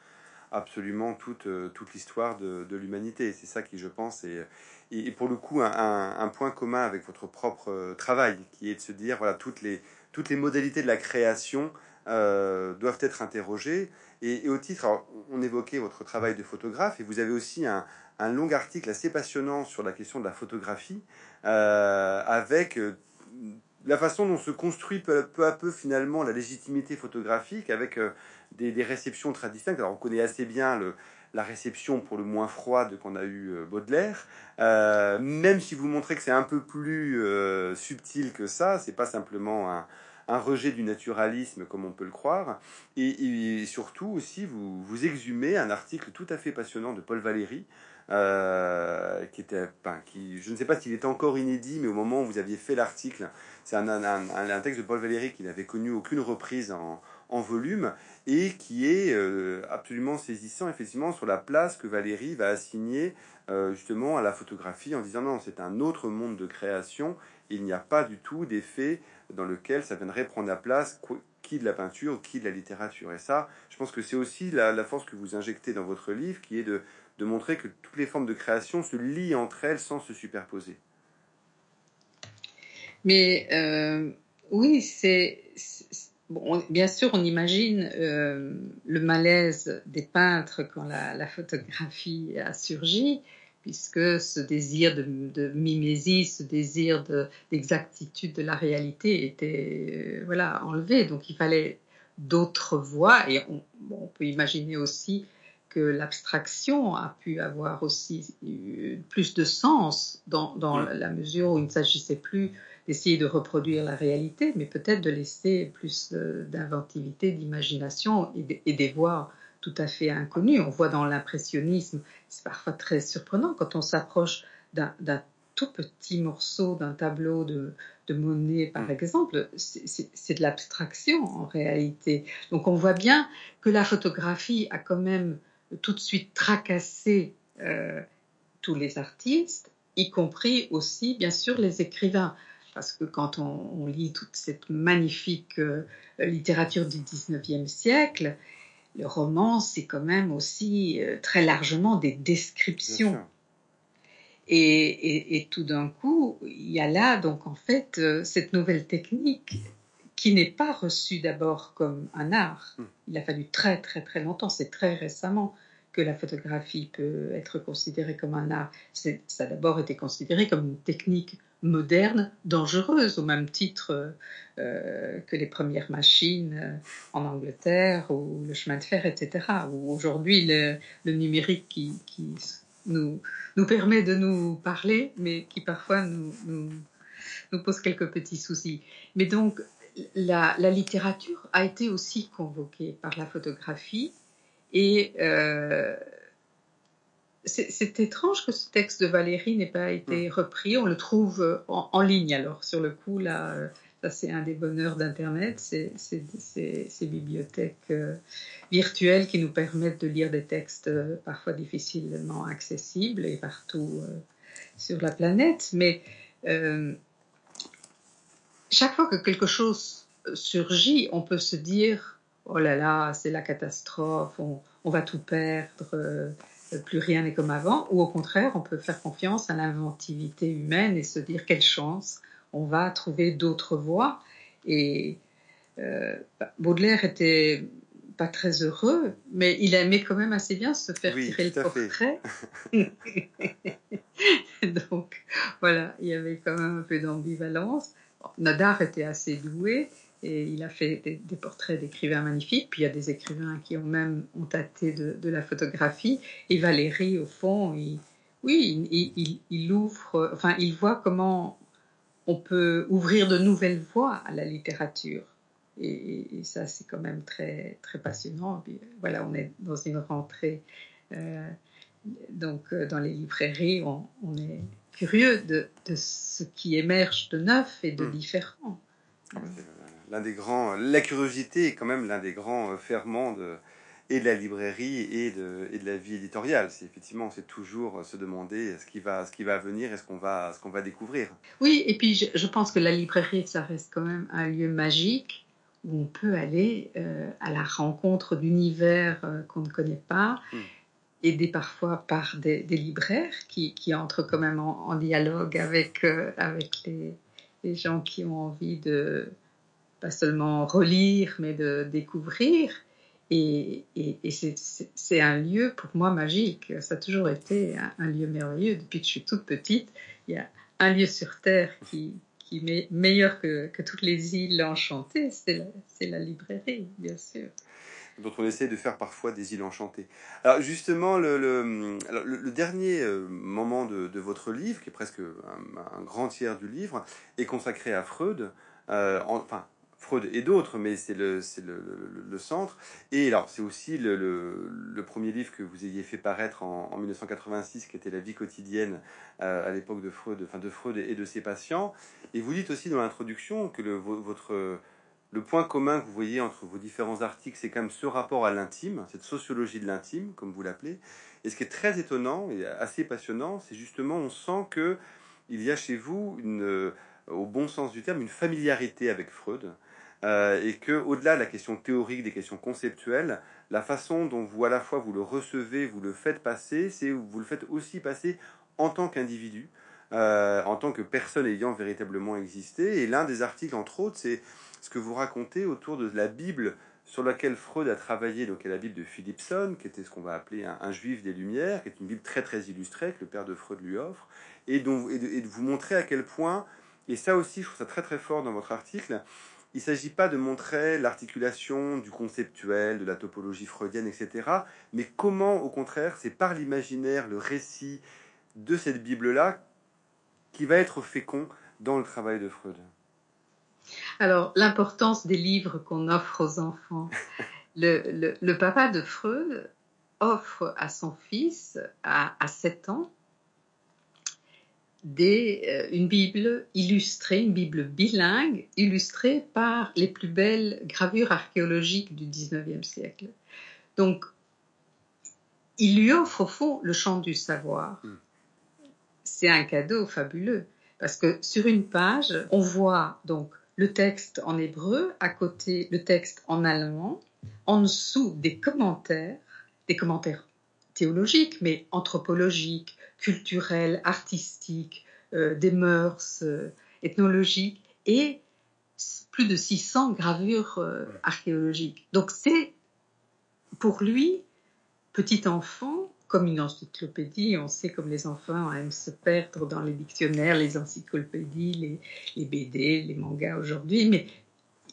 absolument toute, euh, toute l'histoire de, de l'humanité. C'est ça qui, je pense, est, et, pour le coup, un, un, point commun avec votre propre euh, travail, qui est de se dire, voilà, toutes les, toutes les modalités de la création euh, doivent être interrogées et, au titre, on évoquait votre travail de photographe et vous avez aussi un, long article assez passionnant sur la question de la photographie, euh, avec euh, la façon dont se construit peu, à peu finalement la légitimité photographique, avec euh, des, réceptions très distinctes. Alors on connaît assez bien le, la réception pour le moins froide qu'on a eu Baudelaire. même si vous montrez que c'est un peu plus subtil que ça, c'est pas simplement un, un rejet du naturalisme comme on peut le croire, et, surtout aussi vous, exhumez un article tout à fait passionnant de Paul Valéry, euh, qui était, qui, je ne sais pas s'il est encore inédit, mais au moment où vous aviez fait l'article, c'est un, texte de Paul Valéry qui n'avait connu aucune reprise en, en volume et qui est euh, absolument saisissant effectivement sur la place que Valéry va assigner euh, justement à la photographie en disant non c'est un autre monde de création. Il n'y a pas du tout d'effet dans lequel ça viendrait prendre la place qui de la peinture, qui de la littérature. Et ça, je pense que c'est aussi la, force que vous injectez dans votre livre, qui est de, montrer que toutes les formes de création se lient entre elles sans se superposer. Mais euh, oui, c'est bien sûr, on imagine euh, le malaise des peintres quand la, photographie a surgi, puisque ce désir de, mimésie, ce désir d'exactitude de, la réalité était euh, voilà enlevé. Donc il fallait d'autres voies et on, peut imaginer aussi que l'abstraction a pu avoir aussi euh, plus de sens dans, la mesure où il ne s'agissait plus d'essayer de reproduire la réalité, mais peut-être de laisser plus d'inventivité, d'imagination et, et des voies tout à fait inconnu. On voit dans l'impressionnisme, c'est parfois très surprenant quand on s'approche d'un tout petit morceau d'un tableau de, de, Monet, par mm. exemple, c'est de l'abstraction en réalité. Donc on voit bien que la photographie a quand même tout de suite tracassé euh, tous les artistes, y compris aussi, bien sûr, les écrivains. Parce que quand on, lit toute cette magnifique euh, littérature du 19e siècle, le roman, c'est quand même aussi euh, très largement des descriptions. Et, tout d'un coup, il y a là donc en fait euh, cette nouvelle technique qui n'est pas reçue d'abord comme un art. Hmm. Il a fallu très très très longtemps, c'est très récemment que la photographie peut être considérée comme un art. Ça a d'abord été considéré comme une technique moderne, dangereuse, au même titre euh, que les premières machines euh, en Angleterre ou le chemin de fer, etc. Ou aujourd'hui le, numérique qui, nous, nous permet de nous parler, mais qui parfois nous, nous, pose quelques petits soucis. Mais donc la, littérature a été aussi convoquée par la photographie et euh, c'est étrange que ce texte de Valérie n'ait pas été mm. repris. On le trouve euh, en, ligne alors. Sur le coup, là, euh, ça c'est un des bonheurs d'Internet, c'est ces bibliothèques euh, virtuelles qui nous permettent de lire des textes parfois difficilement accessibles et partout sur la planète. Mais chaque fois que quelque chose surgit, on peut se dire oh là là, c'est la catastrophe, on, on va tout perdre plus rien n'est comme avant, ou au contraire, on peut faire confiance à l'inventivité humaine et se dire quelle chance, on va trouver d'autres voies. Et euh, Baudelaire était pas très heureux, mais il aimait quand même assez bien se faire tirer le portrait. Donc voilà, il y avait quand même un peu d'ambivalence. Nadar était assez doué, et il a fait des, portraits d'écrivains magnifiques. Puis il y a des écrivains qui ont même ont tâté de, la photographie. Et Valérie, au fond, il, oui, il, ouvre, enfin, il voit comment on peut ouvrir de nouvelles voies à la littérature. Et, ça, c'est quand même très, très passionnant. voilà, on est dans une rentrée. Euh, donc, euh, dans les librairies, on, est curieux de, ce qui émerge de neuf et de hmm. différent. L'un des grands, la curiosité est quand même l'un des grands euh, ferments de, et de la librairie et de, et de la vie éditoriale. C'est effectivement, c'est toujours euh, se demander ce qui va, ce qui va venir et ce qu'on va, ce qu'on va découvrir. Oui, et puis je, pense que la librairie, ça reste quand même un lieu magique où on peut aller euh, à la rencontre d'univers qu'on ne connaît pas. Hmm. aidé parfois par des, libraires qui, qui, entrent quand même en, dialogue avec, avec les, les gens qui ont envie de, pas seulement relire, mais de découvrir. Et, c'est un lieu pour moi magique. Ça a toujours été un, lieu merveilleux. Depuis que je suis toute petite, il y a un lieu sur Terre qui, qui est meilleur que, que toutes les îles enchantées, c'est la, la, librairie, bien sûr. dont on essaie de faire parfois des îles enchantées. Alors justement, le, le, dernier euh, moment de, votre livre, qui est presque un, grand tiers du livre, est consacré à Freud. Euh, enfin, Freud et d'autres, mais c'est le, centre. Et alors, c'est aussi le, premier livre que vous ayez fait paraître en, 1986, qui était La vie quotidienne euh, à l'époque de Freud, enfin de Freud et de ses patients. Et vous dites aussi dans l'introduction que le, votre, le point commun que vous voyez entre vos différents articles, c'est quand même ce rapport à l'intime, cette sociologie de l'intime, comme vous l'appelez. Et ce qui est très étonnant et assez passionnant, c'est justement, on sent que il y a chez vous, euh, au bon sens du terme, une familiarité avec Freud. Euh, et que au-delà de la question théorique, des questions conceptuelles, la façon dont vous à la fois vous le recevez, vous le faites passer, c'est vous le faites aussi passer en tant qu'individu, euh, en tant que personne ayant véritablement existé. Et l'un des articles, entre autres, c'est ce que vous racontez autour de la Bible sur laquelle Freud a travaillé, donc la Bible de Philipson, qui était ce qu'on va appeler un, juif des Lumières, qui est une Bible très très illustrée que le père de Freud lui offre, et, dont, et de vous montrer à quel point, et ça aussi je trouve ça très très fort dans votre article, il ne s'agit pas de montrer l'articulation du conceptuel, de la topologie freudienne, etc. Mais comment, au contraire, c'est par l'imaginaire, le récit de cette Bible-là qui va être fécond dans le travail de Freud. Alors, l'importance des livres qu'on offre aux enfants. le, papa de Freud offre à son fils, à, à 7 ans, des, euh, une Bible illustrée, une Bible bilingue, illustrée par les plus belles gravures archéologiques du XIXe siècle. Donc, il lui offre au fond le champ du savoir. Hmm. C'est un cadeau fabuleux parce que sur une page, on voit donc le texte en hébreu, à côté le texte en allemand, en dessous des commentaires, des commentaires théologiques, mais anthropologiques, culturelles, artistiques, euh, des mœurs, euh, ethnologiques, et plus de 600 gravures euh, archéologiques. Donc c'est, pour lui, petit enfant, comme une encyclopédie, on sait comme les enfants aiment se perdre dans les dictionnaires, les encyclopédies, les, BD, les mangas aujourd'hui, mais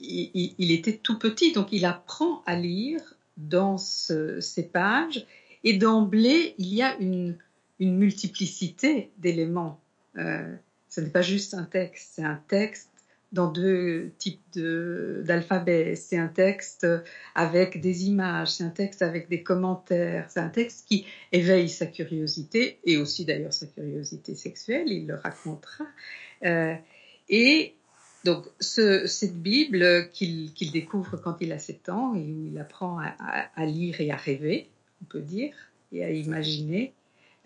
il, était tout petit, donc il apprend à lire dans ces pages, et d'emblée, il y a une, multiplicité d'éléments. Euh, ce n'est pas juste un texte, c'est un texte dans deux types d'alphabet. C'est un texte avec des images, c'est un texte avec des commentaires, c'est un texte qui éveille sa curiosité et aussi d'ailleurs sa curiosité sexuelle, il le racontera. Euh, et donc ce, cette Bible qu'il découvre quand il a 7 ans et où il apprend à lire et à rêver, on peut dire, et à imaginer,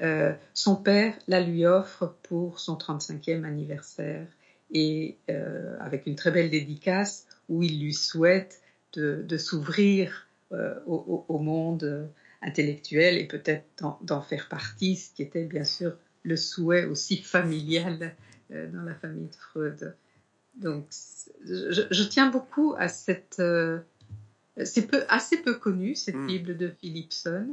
euh, son père la lui offre pour son 35e anniversaire et euh, avec une très belle dédicace où il lui souhaite de, s'ouvrir euh, au, monde intellectuel et peut-être d'en faire partie, ce qui était bien sûr le souhait aussi familial dans la famille de Freud. Donc, je, tiens beaucoup à cette. C'est peu, assez peu connu, cette hmm. Bible de Philipson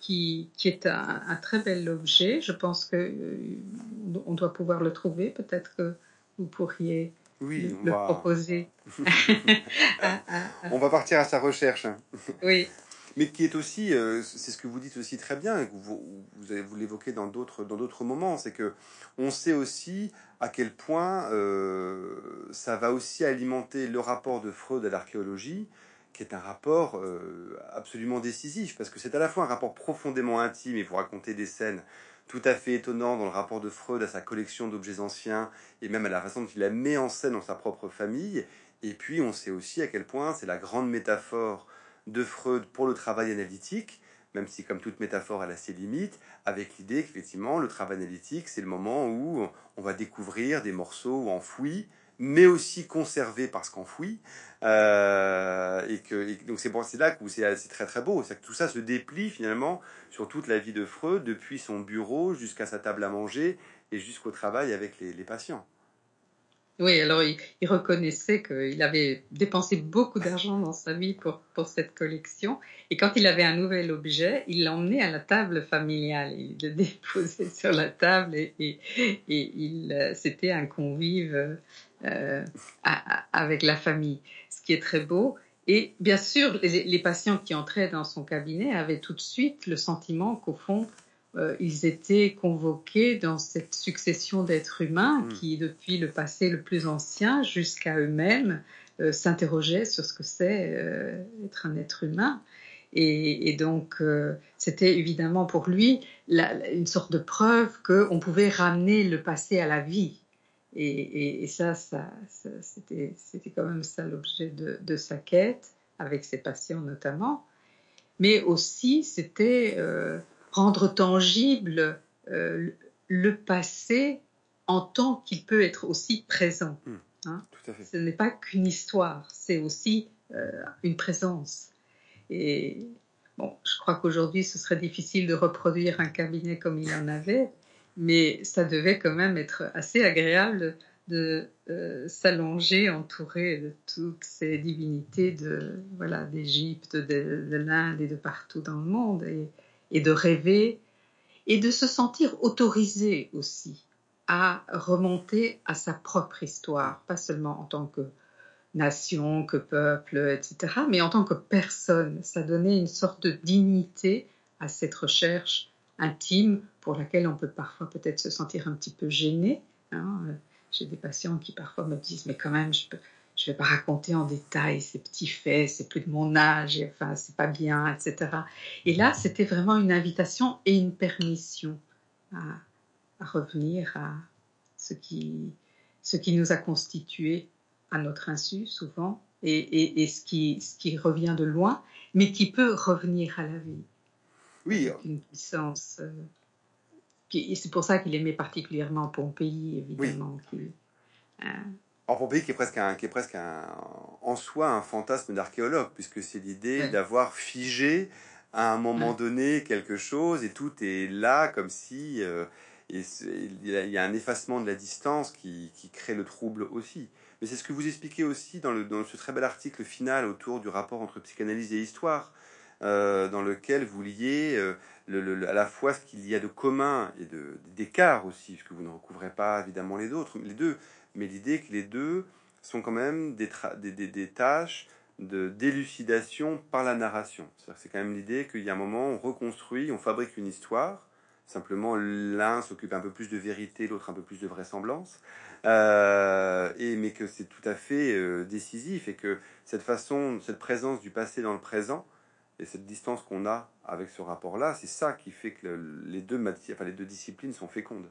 qui, est un, très bel objet. Je pense que euh, on doit pouvoir le trouver. Peut-être que vous pourriez le, proposer. on va partir à sa recherche. oui. Mais qui est aussi, euh, c'est ce que vous dites aussi très bien, vous, vous, vous l'évoquez dans d'autres dans d'autres moments, c'est que on sait aussi à quel point euh, ça va aussi alimenter le rapport de Freud à l'archéologie, qui est un rapport euh, absolument décisif, parce que c'est à la fois un rapport profondément intime, et vous racontez des scènes tout à fait étonnantes dans le rapport de Freud à sa collection d'objets anciens, et même à la façon dont il la met en scène dans sa propre famille, et puis on sait aussi à quel point c'est la grande métaphore de Freud pour le travail analytique, même si comme toute métaphore elle a ses limites, avec l'idée qu'effectivement le travail analytique c'est le moment où on va découvrir des morceaux enfouis, mais aussi conservé parce qu'enfoui. Euh, et que donc c'est là que c'est très très beau, c'est que tout ça se déplie finalement sur toute la vie de Freud, depuis son bureau jusqu'à sa table à manger et jusqu'au travail avec les patients. Oui, alors il, reconnaissait qu'il avait dépensé beaucoup d'argent dans sa vie pour, pour cette collection. Et quand il avait un nouvel objet, il l'emmenait à la table familiale. Il le déposait sur la table et, et, il, euh, c'était un convive euh, avec la famille. Ce qui est très beau. Et bien sûr, les, patients qui entraient dans son cabinet avaient tout de suite le sentiment qu'au fond, euh, ils étaient convoqués dans cette succession d'êtres humains hmm. qui, depuis le passé le plus ancien jusqu'à eux-mêmes, euh, s'interrogeaient sur ce que c'est euh, être un être humain. Et, donc, c'était évidemment pour lui une sorte de preuve qu'on pouvait ramener le passé à la vie. Et, ça, ça, c'était, quand même ça l'objet de, sa quête, avec ses patients notamment. Mais aussi, c'était euh, rendre tangible euh, le passé en tant qu'il peut être aussi présent. Hmm. Hein. Ce n'est pas qu'une histoire, c'est aussi euh, une présence. Et bon, je crois qu'aujourd'hui, ce serait difficile de reproduire un cabinet comme il en avait, mais ça devait quand même être assez agréable de euh, s'allonger entouré de toutes ces divinités de voilà d'Égypte, de, l'Inde et de partout dans le monde, et, et, de rêver et de se sentir autorisé aussi à remonter à sa propre histoire, pas seulement en tant que nation, que peuple, etc., mais en tant que personne. Ça donnait une sorte de dignité à cette recherche intime pour laquelle on peut parfois peut-être se sentir un petit peu gêné. Hein. J'ai des patients qui parfois me disent mais quand même je ne je vais pas raconter en détail ces petits faits, c'est plus de mon âge, et, enfin c'est pas bien, etc. Et là c'était vraiment une invitation et une permission à, revenir à ce qui, ce qui nous a constitué à notre insu souvent et, et, ce, qui, ce qui revient de loin, mais qui peut revenir à la vie. Oui. une puissance. Euh, c'est pour ça qu'il aimait particulièrement Pompéi, évidemment. Oui. Euh, Pompéi qui est presque, un, qui est presque un, en soi un fantasme d'archéologue, puisque c'est l'idée d'avoir figé à un moment donné quelque chose et tout est là comme si euh, il y a un effacement de la distance qui, qui crée le trouble aussi. Mais c'est ce que vous expliquez aussi dans, le, dans ce très bel article final autour du rapport entre psychanalyse et histoire, euh, dans lequel vous liez le, à la fois ce qu'il y a de commun et d'écart aussi, puisque vous ne recouvrez pas évidemment les, autres, les deux, mais l'idée que les deux sont quand même des, des, des, tâches de d'élucidation par la narration. C'est quand même l'idée qu'il y a un moment, on reconstruit, on fabrique une histoire, simplement l'un s'occupe un peu plus de vérité, l'autre un peu plus de vraisemblance, euh, et, mais que c'est tout à fait euh, décisif et que cette façon, cette présence du passé dans le présent, et cette distance qu'on a avec ce rapport-là, c'est ça qui fait que les, deux enfin, les deux disciplines sont fécondes.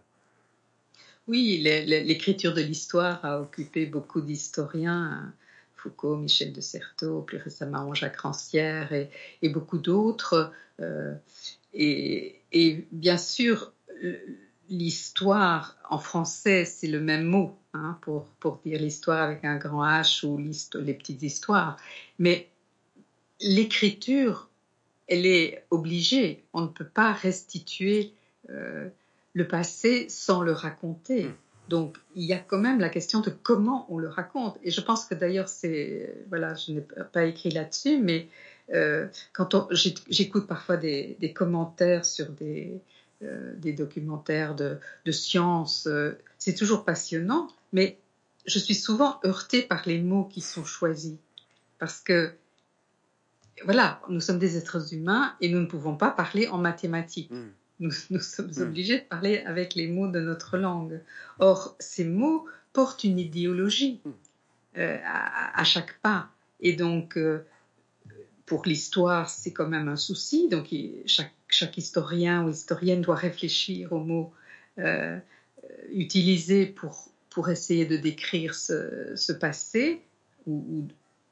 Oui, l'écriture de l'histoire a occupé beaucoup d'historiens. Foucault, Michel de Certeau, plus récemment Jacques Rancière et, beaucoup d'autres. Euh, et, bien sûr, l'histoire en français, c'est le même mot hein, pour, pour dire l'histoire avec un grand H ou les petites histoires. Mais l'écriture, elle est obligée. On ne peut pas restituer euh, le passé sans le raconter. Hmm. Donc, il y a quand même la question de comment on le raconte. Et je pense que d'ailleurs, c'est, voilà, je n'ai pas écrit là-dessus, mais euh, quand j'écoute parfois des, commentaires sur des, euh, des documentaires de, de science, c'est toujours passionnant, mais je suis souvent heurtée par les mots qui sont choisis. Parce que voilà, nous sommes des êtres humains et nous ne pouvons pas parler en mathématiques. Hmm. Nous, sommes hmm. obligés de parler avec les mots de notre langue. Or, ces mots portent une idéologie hmm. euh, à, chaque pas. Et donc, euh, pour l'histoire, c'est quand même un souci. Donc, chaque, historien ou historienne doit réfléchir aux mots euh, utilisés pour, pour essayer de décrire ce, passé ou,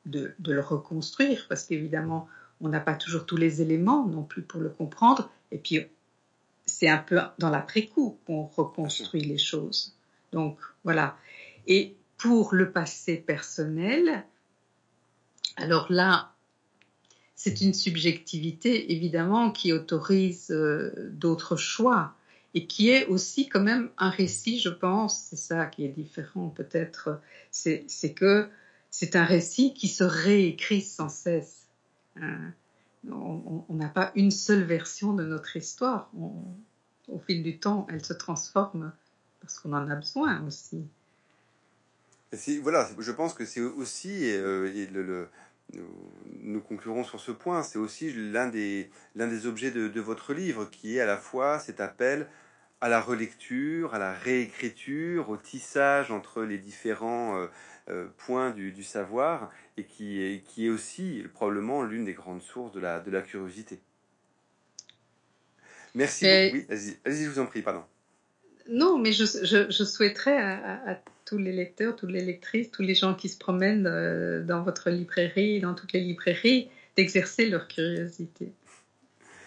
de, le reconstruire, parce qu'évidemment, on n'a pas toujours tous les éléments non plus pour le comprendre. Et puis, c'est un peu dans l'après-coup qu'on reconstruit les choses. Donc, voilà. Et pour le passé personnel, alors là, c'est une subjectivité évidemment qui autorise euh, d'autres choix et qui est aussi quand même un récit, je pense, c'est ça qui est différent peut-être, c'est que c'est un récit qui se réécrit sans cesse. Hein. on n'a pas une seule version de notre histoire. au fil du temps, elle se transforme parce qu'on en a besoin aussi. voilà, je pense que c'est aussi euh, nous, conclurons sur ce point. C'est aussi l'un des, des objets de, votre livre, qui est à la fois cet appel à la relecture, à la réécriture, au tissage entre les différents euh, euh, points du, savoir, et qui est, qui est aussi probablement l'une des grandes sources de la, de la curiosité. Merci. Oui, vas-y, vas-y, je vous en prie, pardon. Non, mais je, je, souhaiterais à, tous les lecteurs, toutes les lectrices, tous les gens qui se promènent euh, dans votre librairie, dans toutes les librairies, d'exercer leur curiosité.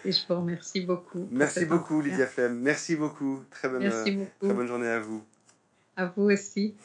Et je vous remercie beaucoup. Merci beaucoup, Lydia Flem. Merci beaucoup. Très bonne, Merci beaucoup. Très bonne journée à vous. À vous aussi.